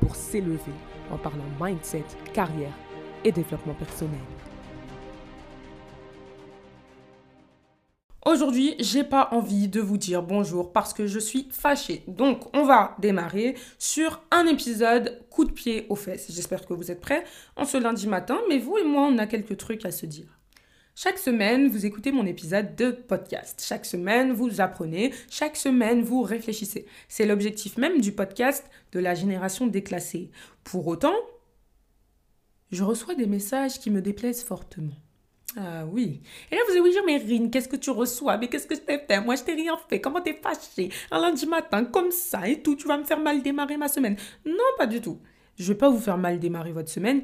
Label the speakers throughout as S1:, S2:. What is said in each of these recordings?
S1: pour s'élever en parlant mindset, carrière et développement personnel.
S2: Aujourd'hui, j'ai pas envie de vous dire bonjour parce que je suis fâchée. Donc, on va démarrer sur un épisode coup de pied aux fesses. J'espère que vous êtes prêts en ce lundi matin, mais vous et moi, on a quelques trucs à se dire. Chaque semaine, vous écoutez mon épisode de podcast. Chaque semaine, vous apprenez. Chaque semaine, vous réfléchissez. C'est l'objectif même du podcast de la génération déclassée. Pour autant, je reçois des messages qui me déplaisent fortement. Ah oui. Et là, vous allez vous dire, mais Rine, qu'est-ce que tu reçois? Mais qu'est-ce que je t'ai fait? Moi, je t'ai rien fait. Comment t'es fâchée? Un lundi matin, comme ça et tout, tu vas me faire mal démarrer ma semaine. Non, pas du tout. Je vais pas vous faire mal démarrer votre semaine,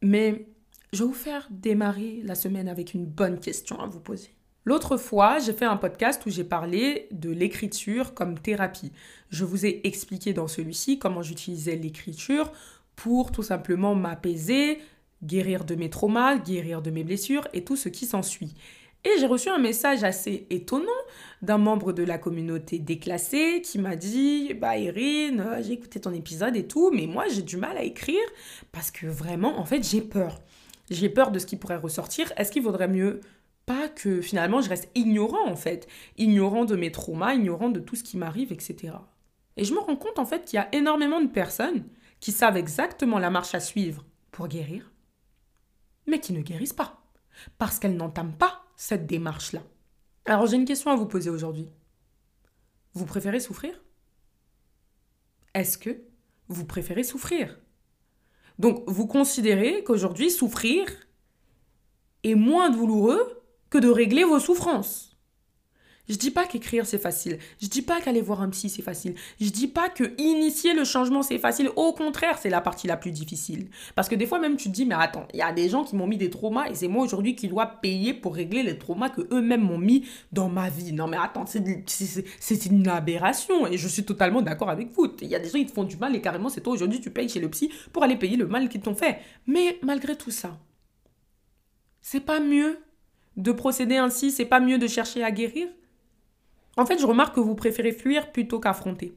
S2: mais je vais vous faire démarrer la semaine avec une bonne question à vous poser. L'autre fois, j'ai fait un podcast où j'ai parlé de l'écriture comme thérapie. Je vous ai expliqué dans celui-ci comment j'utilisais l'écriture pour tout simplement m'apaiser, guérir de mes traumas, guérir de mes blessures et tout ce qui s'ensuit. Et j'ai reçu un message assez étonnant d'un membre de la communauté déclassée qui m'a dit Bah, Erin, euh, j'ai écouté ton épisode et tout, mais moi j'ai du mal à écrire parce que vraiment, en fait, j'ai peur j'ai peur de ce qui pourrait ressortir. Est-ce qu'il vaudrait mieux pas que finalement je reste ignorant en fait, ignorant de mes traumas, ignorant de tout ce qui m'arrive, etc. Et je me rends compte en fait qu'il y a énormément de personnes qui savent exactement la marche à suivre pour guérir, mais qui ne guérissent pas, parce qu'elles n'entament pas cette démarche-là. Alors j'ai une question à vous poser aujourd'hui. Vous préférez souffrir? Est-ce que vous préférez souffrir? Donc, vous considérez qu'aujourd'hui, souffrir est moins douloureux que de régler vos souffrances. Je dis pas qu'écrire c'est facile. Je dis pas qu'aller voir un psy c'est facile. Je dis pas que initier le changement c'est facile. Au contraire, c'est la partie la plus difficile. Parce que des fois même tu te dis mais attends, il y a des gens qui m'ont mis des traumas et c'est moi aujourd'hui qui dois payer pour régler les traumas que eux-mêmes m'ont mis dans ma vie. Non mais attends, c'est une aberration et je suis totalement d'accord avec vous. Il y a des gens qui te font du mal et carrément c'est toi aujourd'hui tu payes chez le psy pour aller payer le mal qu'ils t'ont fait. Mais malgré tout ça, c'est pas mieux de procéder ainsi, c'est pas mieux de chercher à guérir? En fait, je remarque que vous préférez fuir plutôt qu'affronter.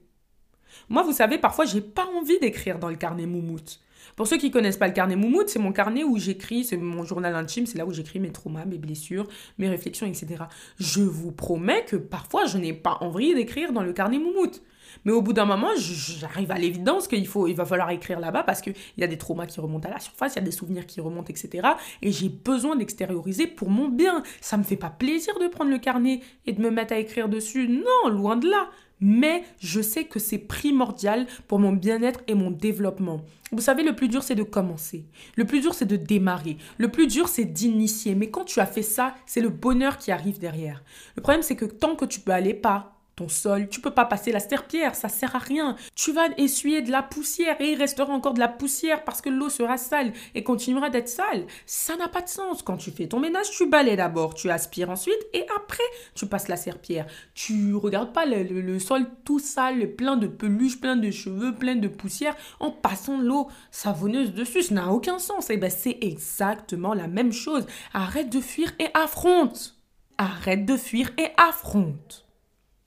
S2: Moi, vous savez, parfois, j'ai pas envie d'écrire dans le carnet moumoute. Pour ceux qui connaissent pas le carnet moumoute, c'est mon carnet où j'écris, c'est mon journal intime, c'est là où j'écris mes traumas, mes blessures, mes réflexions, etc. Je vous promets que parfois, je n'ai pas envie d'écrire dans le carnet moumoute. Mais au bout d'un moment, j'arrive à l'évidence qu'il faut, il va falloir écrire là-bas parce qu'il y a des traumas qui remontent à la surface, il y a des souvenirs qui remontent, etc. Et j'ai besoin d'extérioriser pour mon bien. Ça me fait pas plaisir de prendre le carnet et de me mettre à écrire dessus. Non, loin de là. Mais je sais que c'est primordial pour mon bien-être et mon développement. Vous savez, le plus dur, c'est de commencer. Le plus dur, c'est de démarrer. Le plus dur, c'est d'initier. Mais quand tu as fait ça, c'est le bonheur qui arrive derrière. Le problème, c'est que tant que tu peux aller pas, ton sol, tu peux pas passer la serpillère, ça sert à rien. Tu vas essuyer de la poussière et il restera encore de la poussière parce que l'eau sera sale et continuera d'être sale. Ça n'a pas de sens. Quand tu fais ton ménage, tu balais d'abord, tu aspires ensuite et après tu passes la serpillère. Tu regardes pas le, sol tout sale, plein de peluches, plein de cheveux, plein de poussière en passant l'eau savonneuse dessus. Ça n'a aucun sens. Et eh ben c'est exactement la même chose. Arrête de fuir et affronte. Arrête de fuir et affronte.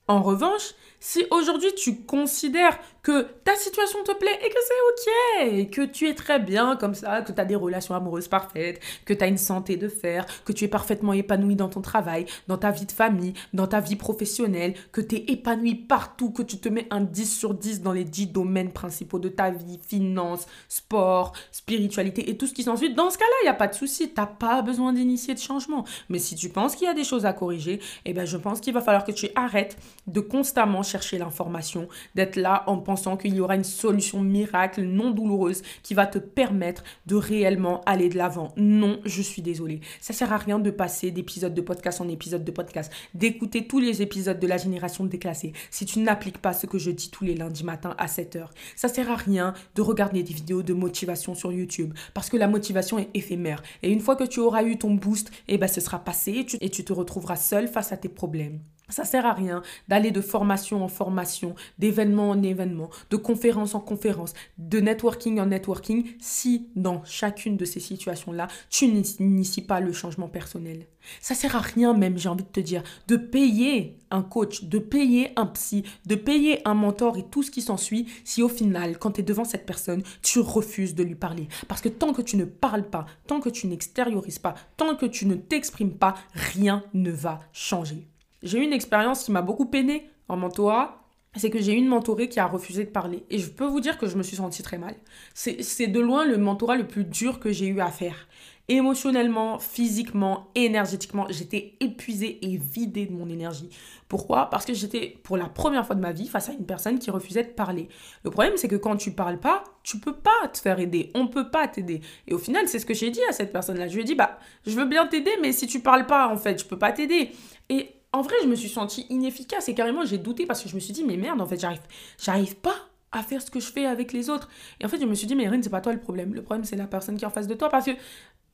S2: En revanche, si aujourd'hui tu considères que ta situation te plaît et que c'est ok, et que tu es très bien comme ça, que tu as des relations amoureuses parfaites, que tu as une santé de fer, que tu es parfaitement épanoui dans ton travail, dans ta vie de famille, dans ta vie professionnelle, que tu es épanoui partout, que tu te mets un 10 sur 10 dans les 10 domaines principaux de ta vie, finance, sport, spiritualité et tout ce qui s'ensuit, dans ce cas-là, il n'y a pas de souci, tu pas besoin d'initier de changement. Mais si tu penses qu'il y a des choses à corriger, eh ben je pense qu'il va falloir que tu arrêtes de constamment chercher l'information, d'être là en pensant qu'il y aura une solution miracle non douloureuse qui va te permettre de réellement aller de l'avant. Non, je suis désolée. Ça sert à rien de passer d'épisode de podcast en épisode de podcast, d'écouter tous les épisodes de la génération déclassée si tu n'appliques pas ce que je dis tous les lundis matins à 7h. Ça sert à rien de regarder des vidéos de motivation sur YouTube parce que la motivation est éphémère. Et une fois que tu auras eu ton boost, eh ben, ce sera passé et tu, et tu te retrouveras seul face à tes problèmes. Ça sert à rien d'aller de formation en formation, d'événement en événement, de conférence en conférence, de networking en networking, si dans chacune de ces situations-là, tu n'inities pas le changement personnel. Ça sert à rien même, j'ai envie de te dire, de payer un coach, de payer un psy, de payer un mentor et tout ce qui s'ensuit, si au final, quand tu es devant cette personne, tu refuses de lui parler. Parce que tant que tu ne parles pas, tant que tu n'extériorises pas, tant que tu ne t'exprimes pas, rien ne va changer. J'ai eu une expérience qui m'a beaucoup peiné en mentorat. C'est que j'ai eu une mentorée qui a refusé de parler. Et je peux vous dire que je me suis sentie très mal. C'est de loin le mentorat le plus dur que j'ai eu à faire. Émotionnellement, physiquement, énergétiquement, j'étais épuisée et vidée de mon énergie. Pourquoi? Parce que j'étais pour la première fois de ma vie face à une personne qui refusait de parler. Le problème, c'est que quand tu parles pas, tu peux pas te faire aider. On peut pas t'aider. Et au final, c'est ce que j'ai dit à cette personne-là. Je lui ai dit, bah, je veux bien t'aider, mais si tu parles pas, en fait, je peux pas t'aider. Et en vrai, je me suis sentie inefficace et carrément j'ai douté parce que je me suis dit, mais merde, en fait, j'arrive, j'arrive pas à faire ce que je fais avec les autres. Et en fait, je me suis dit, mais Erin, c'est pas toi le problème. Le problème, c'est la personne qui est en face de toi parce que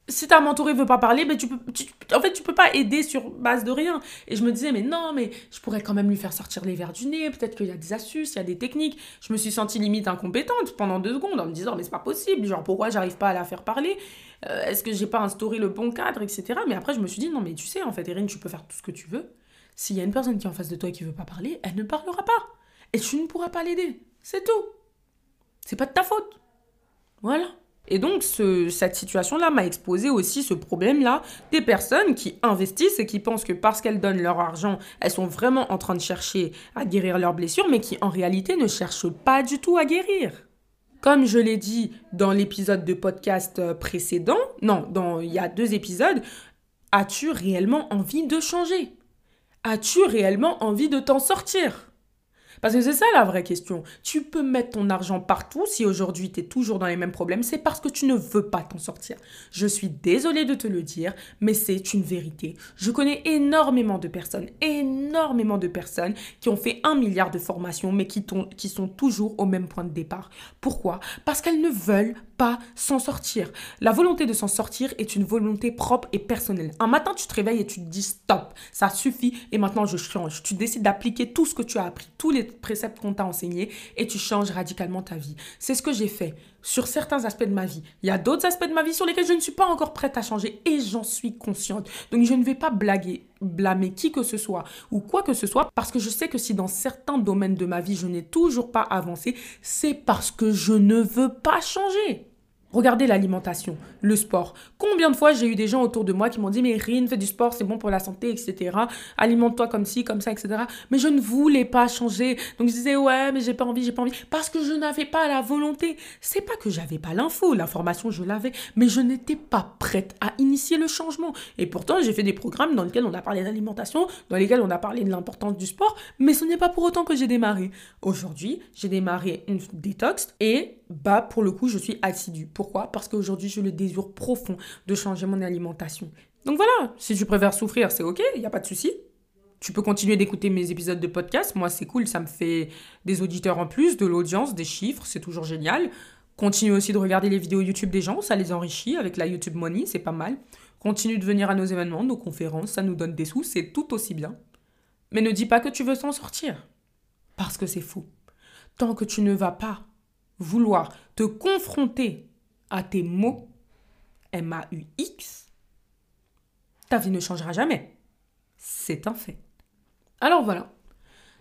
S2: si ta mentorée veut pas parler, ben tu peux, en fait, tu peux pas aider sur base de rien. Et je me disais, mais non, mais je pourrais quand même lui faire sortir les verres du nez. Peut-être qu'il y a des astuces, il y a des techniques. Je me suis sentie limite incompétente pendant deux secondes en me disant, mais c'est pas possible. Genre, pourquoi j'arrive pas à la faire parler? Euh, Est-ce que j'ai pas instauré le bon cadre, etc. Mais après, je me suis dit, non, mais tu sais, en fait, Erin, tu peux faire tout ce que tu veux. S'il y a une personne qui est en face de toi et qui veut pas parler, elle ne parlera pas. Et tu ne pourras pas l'aider. C'est tout. C'est pas de ta faute. Voilà. Et donc, cette situation-là m'a exposé aussi ce problème-là des personnes qui investissent et qui pensent que parce qu'elles donnent leur argent, elles sont vraiment en train de chercher à guérir leurs blessures, mais qui en réalité ne cherchent pas du tout à guérir. Comme je l'ai dit dans l'épisode de podcast euh, précédent, non, dans, il y a deux épisodes, as-tu réellement envie de changer? As-tu réellement envie de t'en sortir? Parce que c'est ça la vraie question. Tu peux mettre ton argent partout si aujourd'hui tu es toujours dans les mêmes problèmes, c'est parce que tu ne veux pas t'en sortir. Je suis désolée de te le dire, mais c'est une vérité. Je connais énormément de personnes, énormément de personnes qui ont fait un milliard de formations, mais qui, qui sont toujours au même point de départ. Pourquoi? Parce qu'elles ne veulent pas s'en sortir. La volonté de s'en sortir est une volonté propre et personnelle. Un matin, tu te réveilles et tu te dis stop, ça suffit et maintenant je change. Tu décides d'appliquer tout ce que tu as appris, tous les préceptes qu'on t'a enseignés et tu changes radicalement ta vie. C'est ce que j'ai fait sur certains aspects de ma vie. Il y a d'autres aspects de ma vie sur lesquels je ne suis pas encore prête à changer et j'en suis consciente. Donc je ne vais pas blaguer, blâmer qui que ce soit ou quoi que ce soit parce que je sais que si dans certains domaines de ma vie je n'ai toujours pas avancé, c'est parce que je ne veux pas changer. Regardez l'alimentation, le sport. Combien de fois j'ai eu des gens autour de moi qui m'ont dit mais Rin, fais du sport, c'est bon pour la santé, etc. Alimente-toi comme ci, comme ça, etc. Mais je ne voulais pas changer. Donc je disais ouais, mais j'ai pas envie, j'ai pas envie. Parce que je n'avais pas la volonté. C'est pas que j'avais pas l'info, l'information je l'avais, mais je n'étais pas prête à initier le changement. Et pourtant j'ai fait des programmes dans lesquels on a parlé d'alimentation, dans lesquels on a parlé de l'importance du sport, mais ce n'est pas pour autant que j'ai démarré. Aujourd'hui, j'ai démarré une détox et bah pour le coup je suis assidue. Pourquoi? Parce qu'aujourd'hui j'ai le désir profond de changer mon alimentation. Donc voilà, si tu préfères souffrir, c'est ok, il n'y a pas de souci. Tu peux continuer d'écouter mes épisodes de podcast, moi c'est cool, ça me fait des auditeurs en plus, de l'audience, des chiffres, c'est toujours génial. Continue aussi de regarder les vidéos YouTube des gens, ça les enrichit avec la YouTube Money, c'est pas mal. Continue de venir à nos événements, nos conférences, ça nous donne des sous, c'est tout aussi bien. Mais ne dis pas que tu veux s'en sortir, parce que c'est fou. Tant que tu ne vas pas vouloir te confronter à tes mots, M-A-U-X, ta vie ne changera jamais. C'est un fait. Alors voilà,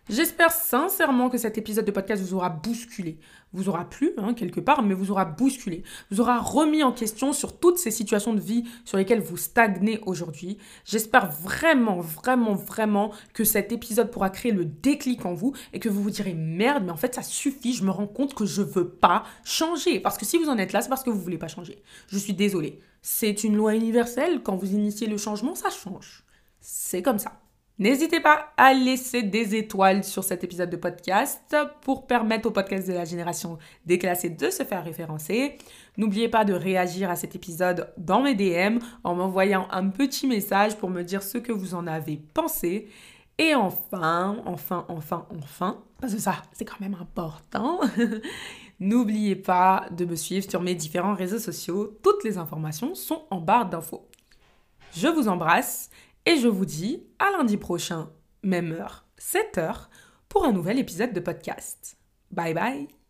S2: J'espère sincèrement que cet épisode de podcast vous aura bousculé, vous aura plu hein, quelque part, mais vous aura bousculé, vous aura remis en question sur toutes ces situations de vie sur lesquelles vous stagnez aujourd'hui. J'espère vraiment, vraiment, vraiment que cet épisode pourra créer le déclic en vous et que vous vous direz merde, mais en fait ça suffit, je me rends compte que je veux pas changer. Parce que si vous en êtes là, c'est parce que vous voulez pas changer. Je suis désolée. C'est une loi universelle, quand vous initiez le changement, ça change. C'est comme ça. N'hésitez pas à laisser des étoiles sur cet épisode de podcast pour permettre au podcast de la génération déclassée de se faire référencer. N'oubliez pas de réagir à cet épisode dans mes DM en m'envoyant un petit message pour me dire ce que vous en avez pensé. Et enfin, enfin, enfin, enfin, parce que ça, c'est quand même important, n'oubliez pas de me suivre sur mes différents réseaux sociaux. Toutes les informations sont en barre d'infos. Je vous embrasse et je vous dis à lundi prochain, même heure, 7 heures, pour un nouvel épisode de podcast. Bye bye